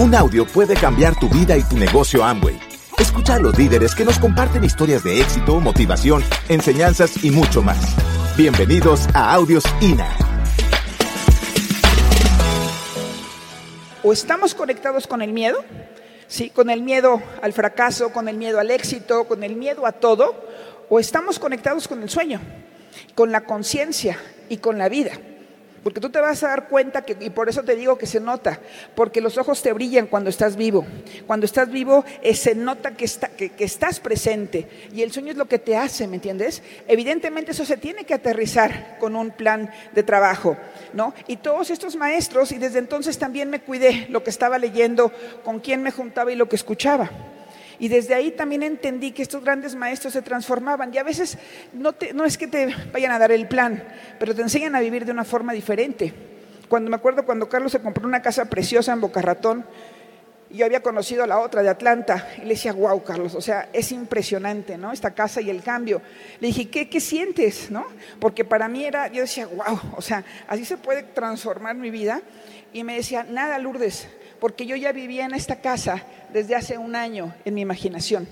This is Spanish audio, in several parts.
Un audio puede cambiar tu vida y tu negocio Amway. Escucha a los líderes que nos comparten historias de éxito, motivación, enseñanzas y mucho más. Bienvenidos a Audios INA. O estamos conectados con el miedo, ¿sí? con el miedo al fracaso, con el miedo al éxito, con el miedo a todo, o estamos conectados con el sueño, con la conciencia y con la vida. Porque tú te vas a dar cuenta que, y por eso te digo que se nota, porque los ojos te brillan cuando estás vivo. Cuando estás vivo eh, se nota que, está, que, que, estás presente y el sueño es lo que te hace, ¿me entiendes? Evidentemente eso se tiene que aterrizar con un plan de trabajo, ¿no? Y todos estos maestros, y desde entonces también me cuidé lo que estaba leyendo, con quién me juntaba y lo que escuchaba. Y desde ahí también entendí que estos grandes maestros se transformaban. Y a veces no, es que te vayan a dar el plan, pero te enseñan a vivir de una forma diferente. Cuando me acuerdo cuando Carlos se compró una casa preciosa en Boca Ratón, yo había conocido a la otra de Atlanta y le decía, wow, Carlos, o sea, es impresionante, ¿no? Esta casa y el cambio. Le dije, ¿qué, qué sientes, no? Porque para mí era, yo decía, wow, o sea, así se puede transformar mi vida. Y me decía, nada, Lourdes, porque yo ya vivía en esta casa desde hace un año en mi imaginación.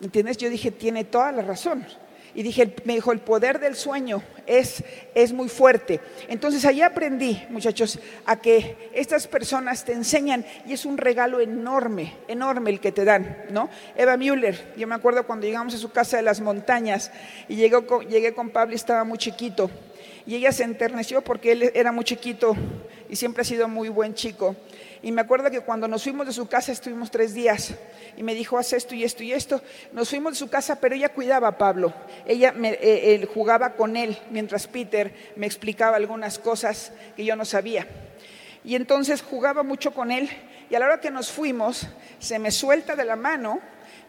¿Entiendes? Yo dije, tiene toda la razón. Y dije, me dijo, el poder del sueño es, es muy fuerte. Entonces ahí aprendí, muchachos, a que estas personas te enseñan y es un regalo enorme, enorme el que te dan, ¿no? Eva Müller, yo me acuerdo cuando llegamos a su casa de las montañas y llegué con, llegué con Pablo y estaba muy chiquito. Y ella se enterneció porque él era muy chiquito y siempre ha sido muy buen chico. Y me acuerdo que cuando nos fuimos de su casa estuvimos tres días y me dijo, haz esto y esto y esto. Nos fuimos de su casa, pero ella cuidaba a Pablo. Ella me, eh, él jugaba con él mientras Peter me explicaba algunas cosas que yo no sabía. Y entonces jugaba mucho con él y a la hora que nos fuimos se me suelta de la mano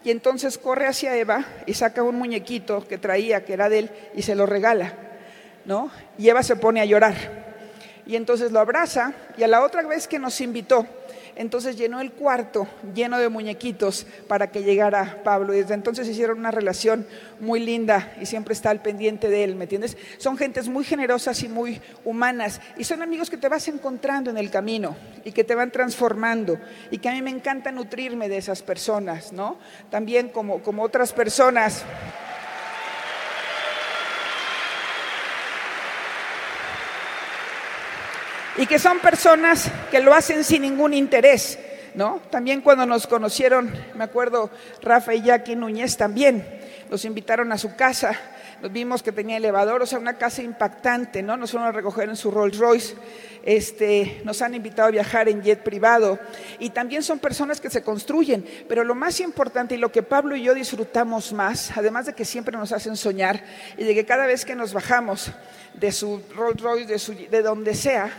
y entonces corre hacia Eva y saca un muñequito que traía, que era de él, y se lo regala. ¿no? Y Eva se pone a llorar y entonces lo abraza y a la otra vez que nos invitó, entonces llenó el cuarto lleno de muñequitos para que llegara Pablo. Y desde entonces hicieron una relación muy linda y siempre está al pendiente de él, ¿me entiendes? Son gentes muy generosas y muy humanas y son amigos que te vas encontrando en el camino y que te van transformando y que a mí me encanta nutrirme de esas personas, ¿no? También como, como otras personas. Y que son personas que lo hacen sin ningún interés, ¿no? También cuando nos conocieron, me acuerdo, Rafa y Jackie Núñez también, nos invitaron a su casa, nos vimos que tenía elevador, o sea, una casa impactante, ¿no? Nos fueron a recoger en su Rolls Royce, este, nos han invitado a viajar en jet privado y también son personas que se construyen, pero lo más importante y lo que Pablo y yo disfrutamos más, además de que siempre nos hacen soñar y de que cada vez que nos bajamos de su Rolls Royce, de, su, de donde sea,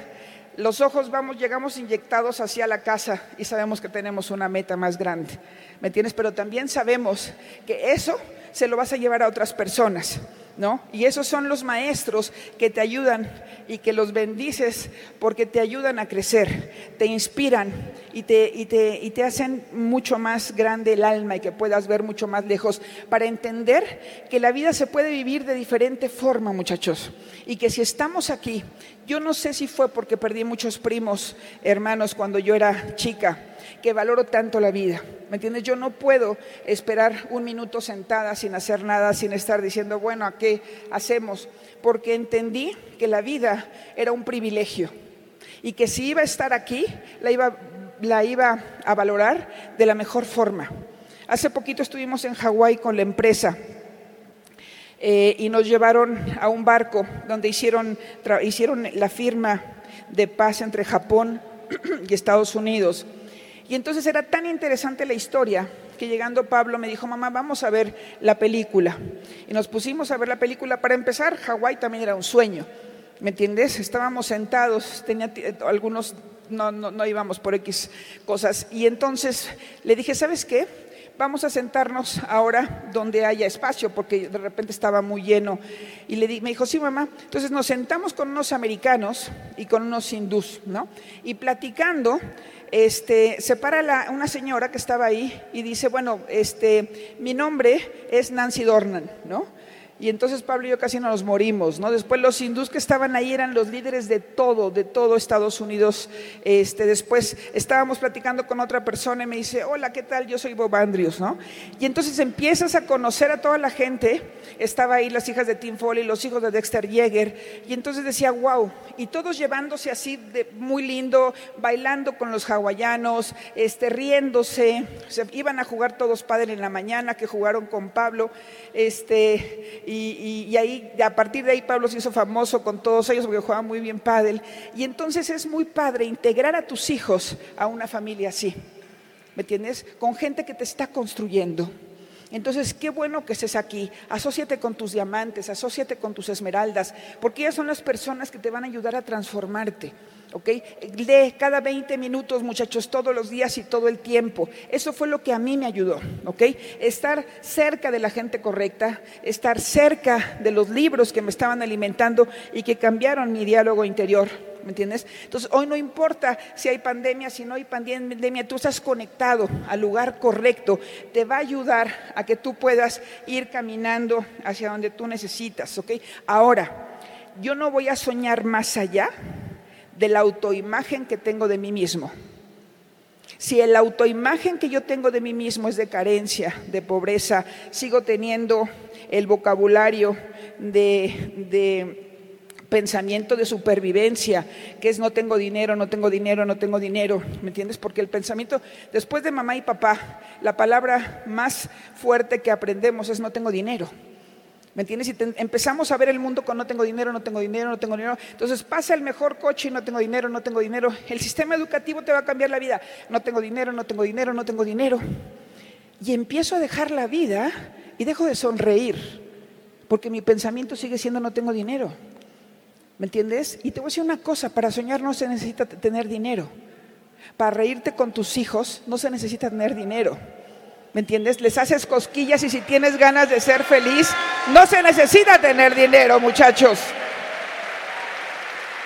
los ojos vamos, llegamos inyectados hacia la casa y sabemos que tenemos una meta más grande. ¿Me entiendes? Pero también sabemos que eso se lo vas a llevar a otras personas. ¿No? Y esos son los maestros que te ayudan y que los bendices porque te ayudan a crecer, te inspiran y te, y te, y te hacen mucho más grande el alma y que puedas ver mucho más lejos para entender que la vida se puede vivir de diferente forma, muchachos. Y que si estamos aquí, yo no sé si fue porque perdí muchos primos, hermanos, cuando yo era chica que valoro tanto la vida. ¿Me entiendes? Yo no puedo esperar un minuto sentada sin hacer nada, sin estar diciendo, bueno, ¿a qué hacemos? Porque entendí que la vida era un privilegio y que si iba a estar aquí, la iba, a valorar de la mejor forma. Hace poquito estuvimos en Hawái con la empresa. Eh, y nos llevaron a un barco donde hicieron la firma de paz entre Japón y Estados Unidos. Y entonces era tan interesante la historia que llegando Pablo me dijo, mamá, vamos a ver la película. Y nos pusimos a ver la película. Para empezar, Hawái también era un sueño. ¿Me entiendes? Estábamos sentados, tenía algunos, no, no, no íbamos por X cosas. Y entonces le dije, ¿sabes qué? Vamos a sentarnos ahora donde haya espacio, porque de repente estaba muy lleno. Y le me dijo, sí, mamá. Entonces nos sentamos con unos americanos y con unos hindús, ¿no? Y platicando, este, se para una señora que estaba ahí y dice, bueno, este, mi nombre es Nancy Dornan, ¿no? Y entonces Pablo y yo casi nos morimos, ¿no? Después los hindús que estaban ahí eran los líderes de todo, de todo Estados Unidos. Este, después estábamos platicando con otra persona y me dice, hola, ¿qué tal? Yo soy Bob Andrews, ¿no? Y entonces empiezas a conocer a toda la gente. Estaba ahí las hijas de Tim Foley, los hijos de Dexter Yeager. Y entonces decía, wow. Y todos llevándose así de muy lindo, bailando con los hawaianos, este, riéndose. Se iban a jugar todos padre en la mañana, que jugaron con Pablo. Este, y, ahí, a partir de ahí Pablo se hizo famoso con todos ellos porque jugaba muy bien pádel. Y entonces es muy padre integrar a tus hijos a una familia así, ¿me entiendes? Con gente que te está construyendo. Entonces, qué bueno que estés aquí. Asociate con tus diamantes, asociate con tus esmeraldas, porque ellas son las personas que te van a ayudar a transformarte. ¿ok? Lee cada 20 minutos, muchachos, todos los días y todo el tiempo. Eso fue lo que a mí me ayudó, ¿ok? Estar cerca de la gente correcta, estar cerca de los libros que me estaban alimentando y que cambiaron mi diálogo interior. ¿Me entiendes? Entonces, hoy no importa si hay pandemia, si no hay pandemia, tú estás conectado al lugar correcto. Te va a ayudar a que tú puedas ir caminando hacia donde tú necesitas, ¿ok? Ahora, yo no voy a soñar más allá de la autoimagen que tengo de mí mismo. Si el autoimagen que yo tengo de mí mismo es de carencia, de pobreza, sigo teniendo el vocabulario de, pensamiento de supervivencia, que es no tengo dinero, no tengo dinero, no tengo dinero, ¿me entiendes? Porque el pensamiento, después de mamá y papá, la palabra más fuerte que aprendemos es no tengo dinero. ¿Me entiendes? Si empezamos a ver el mundo con no tengo dinero, no tengo dinero, no tengo dinero, entonces pasa el mejor coche y no tengo dinero, no tengo dinero. El sistema educativo te va a cambiar la vida. No tengo dinero, no tengo dinero, no tengo dinero. Y empiezo a dejar la vida y dejo de sonreír, porque mi pensamiento sigue siendo no tengo dinero. ¿Me entiendes? Y te voy a decir una cosa, para soñar no se necesita tener dinero. Para reírte con tus hijos no se necesita tener dinero. ¿Me entiendes? Les haces cosquillas y si tienes ganas de ser feliz, no se necesita tener dinero, muchachos.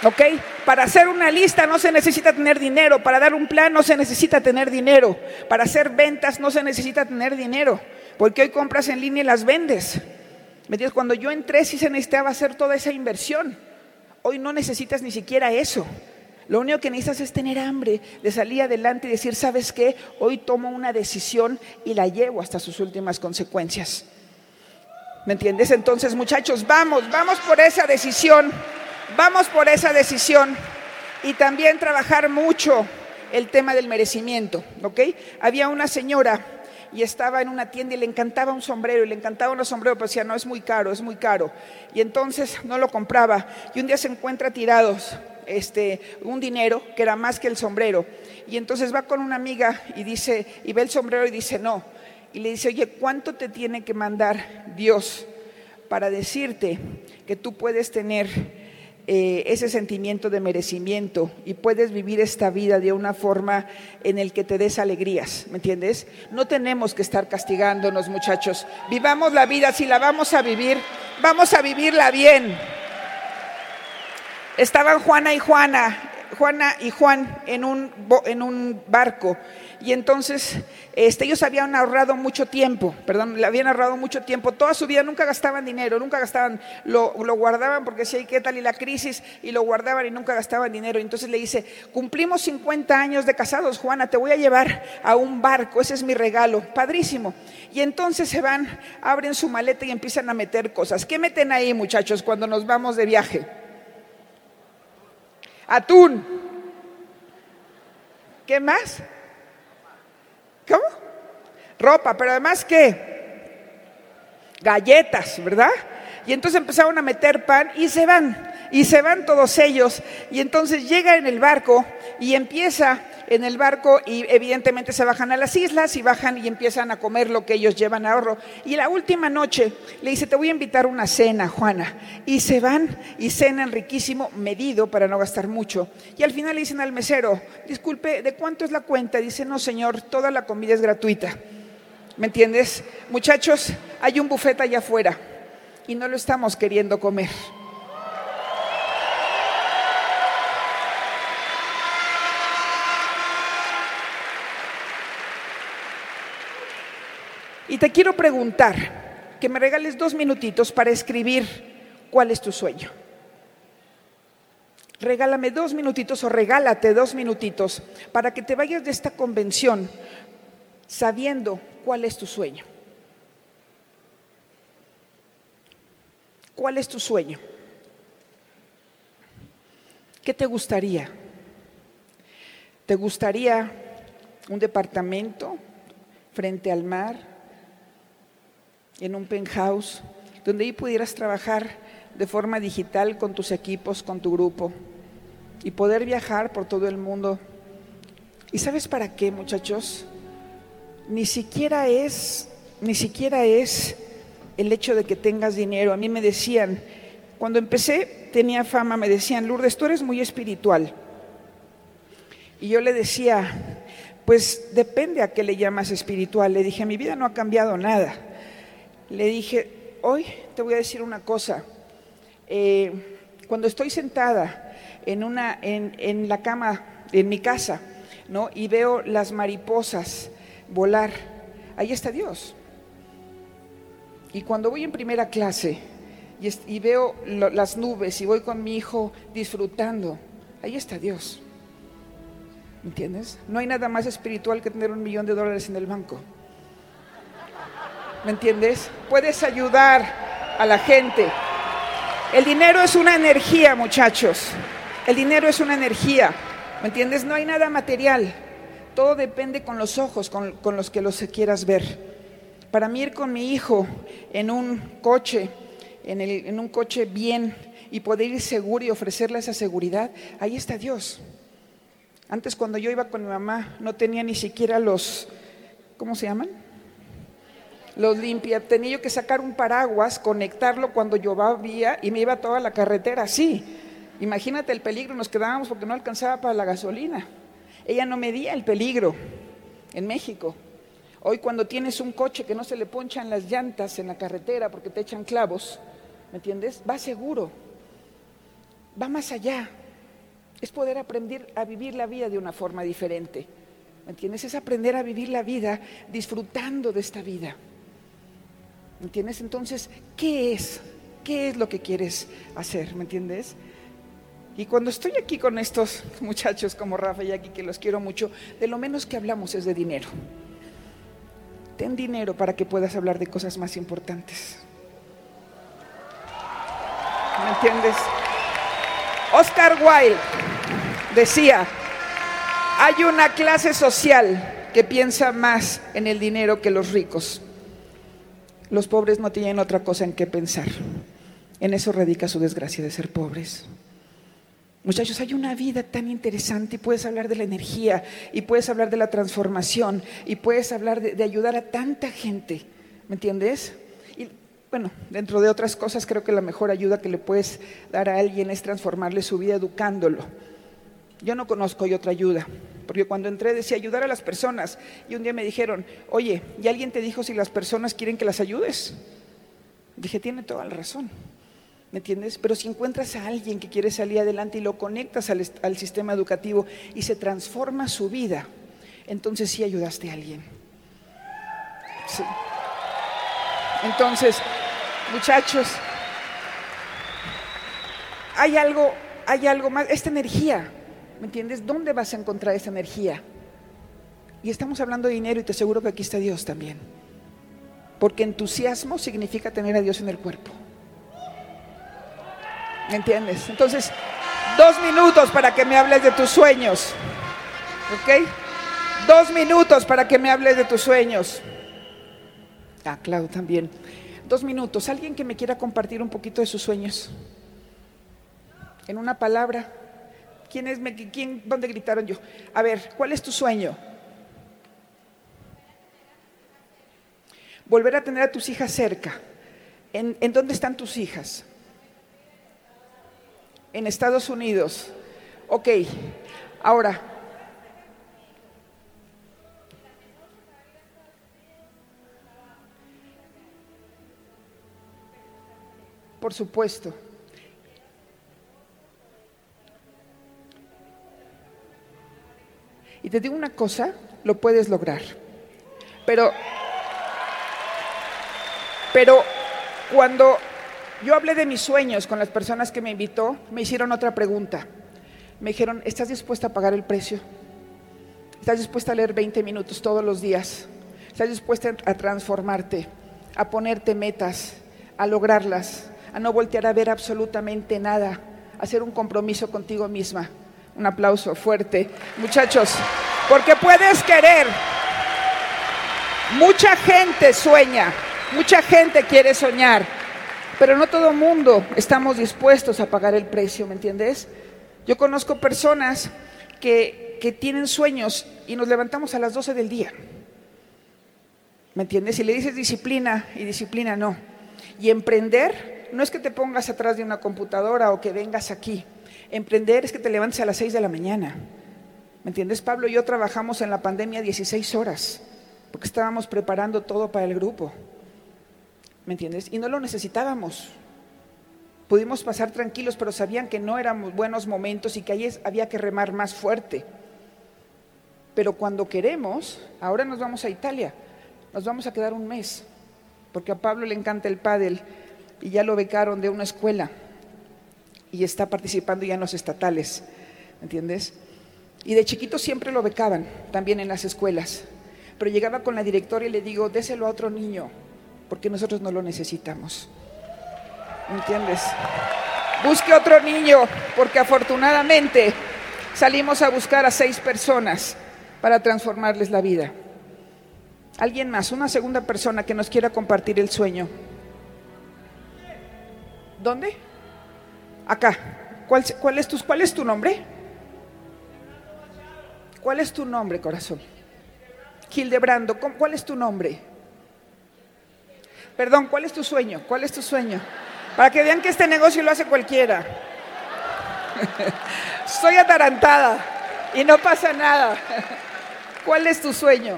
¿Ok? Para hacer una lista no se necesita tener dinero. Para dar un plan no se necesita tener dinero. Para hacer ventas no se necesita tener dinero. Porque hoy compras en línea y las vendes. ¿Me entiendes? Cuando yo entré sí se necesitaba hacer toda esa inversión. Hoy no necesitas ni siquiera eso. Lo único que necesitas es tener hambre de salir adelante y decir, ¿sabes qué? Hoy tomo una decisión y la llevo hasta sus últimas consecuencias. ¿Me entiendes? Entonces, muchachos, vamos, vamos por esa decisión, vamos por esa decisión y también trabajar mucho el tema del merecimiento, ¿ok? Había una señora y estaba en una tienda y le encantaba un sombrero y le encantaba un sombrero, pero decía, no, es muy caro, es muy caro. Y entonces no lo compraba y un día se encuentra tirados este, un dinero que era más que el sombrero. Y entonces va con una amiga y dice, y ve el sombrero y dice, no. Y le dice, oye, ¿cuánto te tiene que mandar Dios para decirte que tú puedes tener eh, ese sentimiento de merecimiento y puedes vivir esta vida de una forma en el que te des alegrías, ¿me entiendes? No tenemos que estar castigándonos, muchachos. Vivamos la vida, si la vamos a vivir, vamos a vivirla bien. Estaban Juana y Juana, Juana y Juan en un, en un barco y entonces este, ellos habían ahorrado mucho tiempo, perdón, le habían ahorrado mucho tiempo, toda su vida nunca gastaban dinero, nunca gastaban, lo, lo guardaban porque si hay qué tal y la crisis y lo guardaban y nunca gastaban dinero. Entonces le dice, cumplimos 50 años de casados, Juana, te voy a llevar a un barco, ese es mi regalo, padrísimo. Y entonces se van, abren su maleta y empiezan a meter cosas. ¿Qué meten ahí muchachos cuando nos vamos de viaje? Atún. ¿Qué más? ¿Cómo? Ropa, pero además qué? Galletas, ¿verdad? Y entonces empezaron a meter pan y se van, y se van todos ellos. Y entonces llega en el barco y empieza en el barco y evidentemente se bajan a las islas y bajan y empiezan a comer lo que ellos llevan ahorro. Y la última noche le dice, te voy a invitar una cena, Juana. Y se van y cenan riquísimo, medido para no gastar mucho. Y al final le dicen al mesero, disculpe, ¿de cuánto es la cuenta? Dice, no señor, toda la comida es gratuita. ¿Me entiendes? Muchachos, hay un bufete allá afuera y no lo estamos queriendo comer. Y te quiero preguntar, que me regales dos minutitos para escribir cuál es tu sueño. Regálame dos minutitos o regálate dos minutitos para que te vayas de esta convención sabiendo cuál es tu sueño. ¿Cuál es tu sueño? ¿Qué te gustaría? ¿Te gustaría un departamento frente al mar, en un penthouse, donde ahí pudieras trabajar de forma digital con tus equipos, con tu grupo, y poder viajar por todo el mundo? ¿Y sabes para qué, muchachos? Ni siquiera es, ni siquiera es el hecho de que tengas dinero. A mí me decían, cuando empecé tenía fama, me decían, Lourdes, tú eres muy espiritual. Y yo le decía, pues depende a qué le llamas espiritual. Le dije, mi vida no ha cambiado nada. Le dije, hoy te voy a decir una cosa. Eh, cuando estoy sentada en, una, en, en la cama, en mi casa, ¿no? y veo las mariposas volar, ahí está Dios. Y cuando voy en primera clase y, veo las nubes y voy con mi hijo disfrutando, ahí está Dios. ¿Me entiendes? No hay nada más espiritual que tener un millón de dólares en el banco. ¿Me entiendes? Puedes ayudar a la gente. El dinero es una energía, muchachos. El dinero es una energía. ¿Me entiendes? No hay nada material. Todo depende con los ojos con, con los que los quieras ver para mí ir con mi hijo en un coche, en, un coche bien y poder ir seguro y ofrecerle esa seguridad, ahí está Dios. Antes cuando yo iba con mi mamá no tenía ni siquiera los, ¿cómo se llaman? Los limpia. Tenía yo que sacar un paraguas, conectarlo cuando llovía y me iba toda la carretera así. Imagínate el peligro, nos quedábamos porque no alcanzaba para la gasolina. Ella no medía el peligro en México. Hoy cuando tienes un coche que no se le ponchan las llantas en la carretera porque te echan clavos, ¿me entiendes? Va seguro, va más allá. Es poder aprender a vivir la vida de una forma diferente. ¿Me entiendes? Es aprender a vivir la vida disfrutando de esta vida. ¿Me entiendes? Entonces, ¿qué es? ¿Qué es lo que quieres hacer? ¿Me entiendes? Y cuando estoy aquí con estos muchachos como Rafa y aquí, que los quiero mucho, de lo menos que hablamos es de dinero. Ten dinero para que puedas hablar de cosas más importantes. ¿Me entiendes? Oscar Wilde decía, hay una clase social que piensa más en el dinero que los ricos. Los pobres no tienen otra cosa en qué pensar. En eso radica su desgracia de ser pobres. Muchachos, hay una vida tan interesante y puedes hablar de la energía y puedes hablar de la transformación y puedes hablar de, ayudar a tanta gente, ¿me entiendes? Y bueno, dentro de otras cosas creo que la mejor ayuda que le puedes dar a alguien es transformarle su vida educándolo. Yo no conozco otra ayuda, porque cuando entré decía ayudar a las personas y un día me dijeron, oye, ¿y alguien te dijo si las personas quieren que las ayudes? Dije, tiene toda la razón. ¿Me entiendes? Pero si encuentras a alguien que quiere salir adelante y lo conectas al, sistema educativo y se transforma su vida, entonces sí ayudaste a alguien. Sí. Entonces, muchachos, hay algo, hay algo más, esta energía, ¿me entiendes? ¿Dónde vas a encontrar esta energía? Y estamos hablando de dinero y te aseguro que aquí está Dios también. Porque entusiasmo significa tener a Dios en el cuerpo. ¿Me entiendes? Entonces, dos minutos para que me hables de tus sueños. ¿Ok? Dos minutos para que me hables de tus sueños. Ah, Clau también. Dos minutos. ¿Alguien que me quiera compartir un poquito de sus sueños? En una palabra. ¿Quién es? ¿Quién? ¿Dónde gritaron yo? A ver, ¿cuál es tu sueño? Volver a tener a tus hijas cerca. ¿En, en dónde están tus hijas? en Estados Unidos. Ok, ahora. Por supuesto. Y te digo una cosa, lo puedes lograr. Pero Pero cuando yo hablé de mis sueños con las personas que me invitó, me hicieron otra pregunta. Me dijeron, ¿estás dispuesta a pagar el precio? ¿Estás dispuesta a leer 20 minutos todos los días? ¿Estás dispuesta a transformarte, a ponerte metas, a lograrlas, a no voltear a ver absolutamente nada, a hacer un compromiso contigo misma? Un aplauso fuerte. Muchachos, porque puedes querer. Mucha gente sueña, mucha gente quiere soñar, pero no todo mundo estamos dispuestos a pagar el precio, ¿me entiendes? Yo conozco personas que, que tienen sueños y nos levantamos a las 12 del día. ¿Me entiendes? Si le dices disciplina y disciplina no. Y emprender no es que te pongas atrás de una computadora o que vengas aquí. Emprender es que te levantes a las 6 de la mañana. ¿Me entiendes? Pablo y yo trabajamos en la pandemia 16 horas porque estábamos preparando todo para el grupo. ¿Me entiendes? Y no lo necesitábamos. Pudimos pasar tranquilos, pero sabían que no eran buenos momentos y que ahí había que remar más fuerte. Pero cuando queremos, ahora nos vamos a Italia, nos vamos a quedar un mes, porque a Pablo le encanta el pádel y ya lo becaron de una escuela y está participando ya en los estatales, ¿me entiendes? Y de chiquito siempre lo becaban, también en las escuelas. Pero llegaba con la directora y le digo, déselo a otro niño, porque nosotros no lo necesitamos. ¿Me entiendes? Busque otro niño, porque afortunadamente salimos a buscar a seis personas para transformarles la vida. Alguien más, una segunda persona que nos quiera compartir el sueño. ¿Dónde? Acá. ¿Cuál, es, tu, ¿Cuál es tu nombre? ¿Cuál es tu nombre, corazón? Gildebrando, ¿cuál es tu nombre? Perdón, ¿cuál es tu sueño? ¿Cuál es tu sueño? Para que vean que este negocio lo hace cualquiera. Soy atarantada y no pasa nada. ¿Cuál es tu sueño?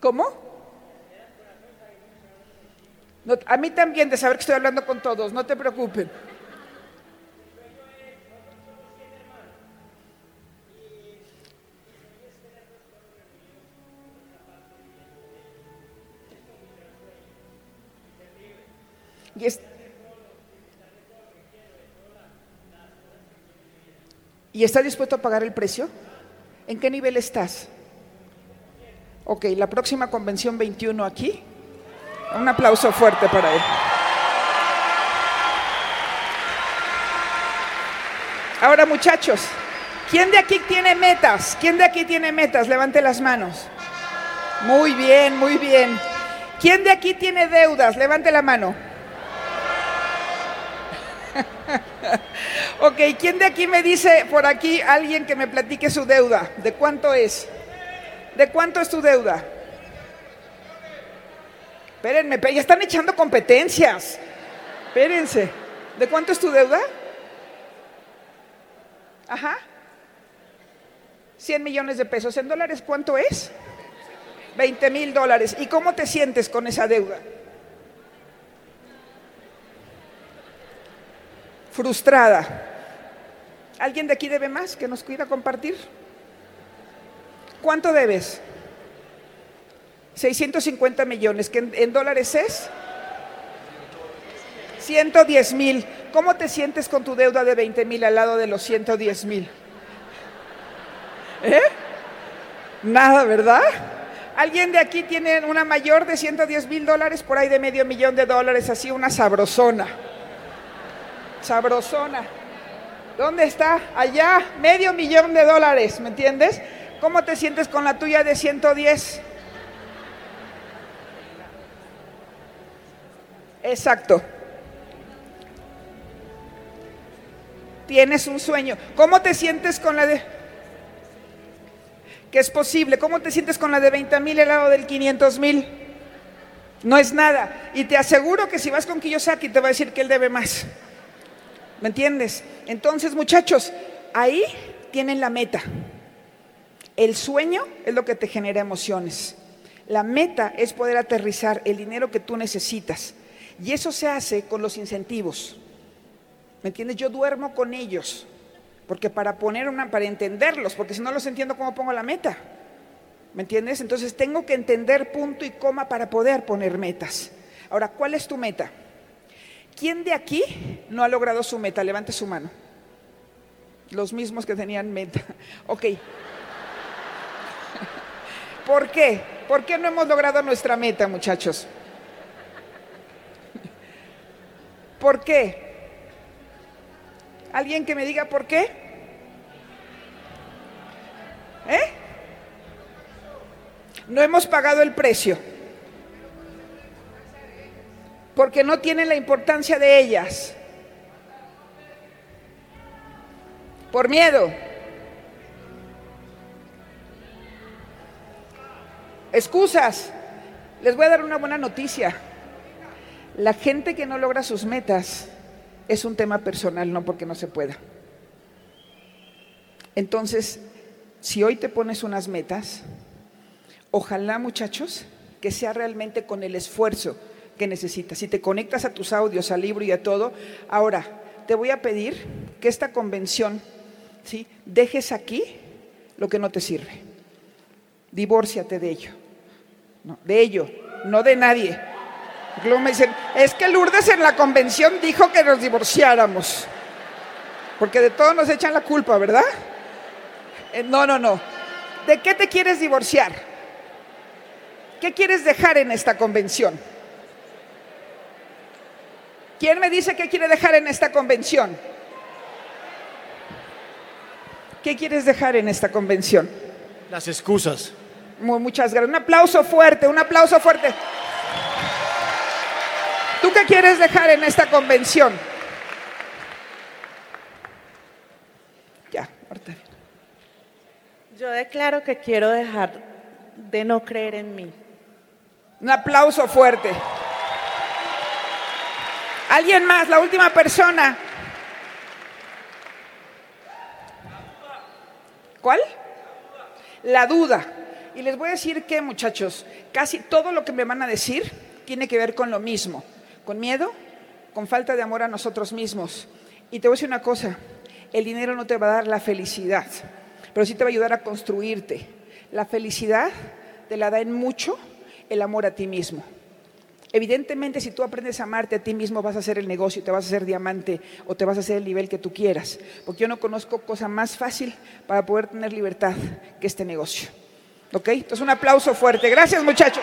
¿Cómo? A mí también de saber que estoy hablando con todos, no te preocupes. ¿Y, estás dispuesto a pagar el precio? ¿En qué nivel estás? Ok, la próxima convención 21 aquí. Un aplauso fuerte para él. Ahora muchachos, ¿quién de aquí tiene metas? ¿Quién de aquí tiene metas? Levante las manos. Muy bien, muy bien. ¿Quién de aquí tiene deudas? Levante la mano. ok, ¿quién de aquí me dice por aquí alguien que me platique su deuda? ¿De cuánto es? ¿De cuánto es tu deuda? Espérenme, ya están echando competencias. Espérense. ¿De cuánto es tu deuda? Ajá. 100 millones de pesos. ¿En dólares cuánto es? 20 mil dólares. ¿Y cómo te sientes con esa deuda? frustrada. ¿Alguien de aquí debe más que nos cuida compartir? ¿Cuánto debes? 650 millones, que en, dólares es 110 mil. ¿Cómo te sientes con tu deuda de 20 mil al lado de los 110 mil? ¿Eh? Nada, ¿verdad? ¿Alguien de aquí tiene una mayor de 110 mil dólares, por ahí de medio millón de dólares, así una sabrosona? sabrosona. ¿Dónde está? Allá, medio millón de dólares, ¿me entiendes? ¿Cómo te sientes con la tuya de 110? Exacto. Tienes un sueño. ¿Cómo te sientes con la de... que es posible? ¿Cómo te sientes con la de 20 mil lado del 500 mil? No es nada. Y te aseguro que si vas con Kiyosaki te va a decir que él debe más. ¿Me entiendes? Entonces, muchachos, ahí tienen la meta. El sueño es lo que te genera emociones. La meta es poder aterrizar el dinero que tú necesitas. Y eso se hace con los incentivos. ¿Me entiendes? Yo duermo con ellos. Porque para poner una, para entenderlos, porque si no los entiendo, ¿cómo pongo la meta? ¿Me entiendes? Entonces tengo que entender punto y coma para poder poner metas. Ahora, ¿cuál es tu meta? ¿Quién de aquí no ha logrado su meta? Levante su mano. Los mismos que tenían meta. Ok. ¿Por qué? ¿Por qué no hemos logrado nuestra meta, muchachos? ¿Por qué? ¿Alguien que me diga por qué? ¿Eh? No hemos pagado el precio. Porque no tienen la importancia de ellas. Por miedo. Excusas. Les voy a dar una buena noticia. La gente que no logra sus metas es un tema personal, no porque no se pueda. Entonces, si hoy te pones unas metas, ojalá muchachos, que sea realmente con el esfuerzo que necesitas. Si te conectas a tus audios, al libro y a todo, ahora te voy a pedir que esta convención, ¿sí? dejes aquí lo que no te sirve. Divórciate de ello. de ello, no de nadie. Luego me dicen, es que Lourdes en la convención dijo que nos divorciáramos. Porque de todo nos echan la culpa, ¿verdad? Eh, no, no, no. ¿De qué te quieres divorciar? ¿Qué quieres dejar en esta convención? ¿Quién me dice qué quiere dejar en esta convención? ¿Qué quieres dejar en esta convención? Las excusas. muchas gracias. Un aplauso fuerte, un aplauso fuerte. ¿Tú qué quieres dejar en esta convención? Ya, ahorita. Yo declaro que quiero dejar de no creer en mí. Un aplauso fuerte. ¿Alguien más? La última persona. ¿Cuál? La duda. Y les voy a decir que, muchachos, casi todo lo que me van a decir tiene que ver con lo mismo con miedo, con falta de amor a nosotros mismos. Y te voy a decir una cosa, el dinero no te va a dar la felicidad, pero sí te va a ayudar a construirte. La felicidad te la da en mucho el amor a ti mismo. Evidentemente, si tú aprendes a amarte a ti mismo, vas a hacer el negocio, te vas a hacer diamante o te vas a hacer el nivel que tú quieras. Porque yo no conozco cosa más fácil para poder tener libertad que este negocio. ¿Ok? Entonces, un aplauso fuerte. Gracias, muchachos.